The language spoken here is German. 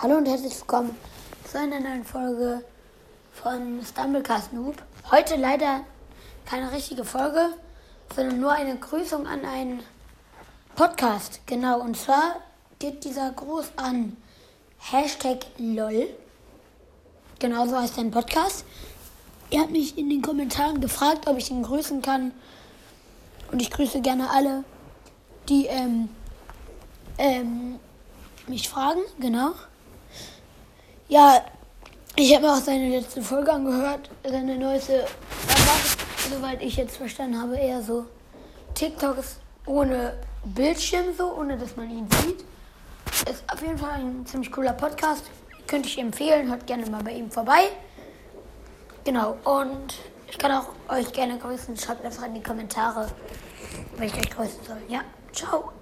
Hallo und herzlich willkommen zu einer neuen Folge von Stumblecast Noob. Heute leider keine richtige Folge, sondern nur eine Grüßung an einen Podcast. Genau, und zwar geht dieser Gruß an Hashtag LOL. Genau so heißt sein Podcast. Er hat mich in den Kommentaren gefragt, ob ich ihn grüßen kann. Und ich grüße gerne alle, die ähm, ähm, mich fragen, genau. Ja, ich habe mir auch seine letzte Folge angehört, seine neueste. Soweit ich jetzt verstanden habe, eher so TikToks ohne Bildschirm, so, ohne dass man ihn sieht. Ist auf jeden Fall ein ziemlich cooler Podcast. Könnte ich empfehlen, hört gerne mal bei ihm vorbei. Genau, und ich kann auch euch gerne grüßen. Schreibt einfach in die Kommentare, wenn ich euch grüßen soll. Ja, ciao.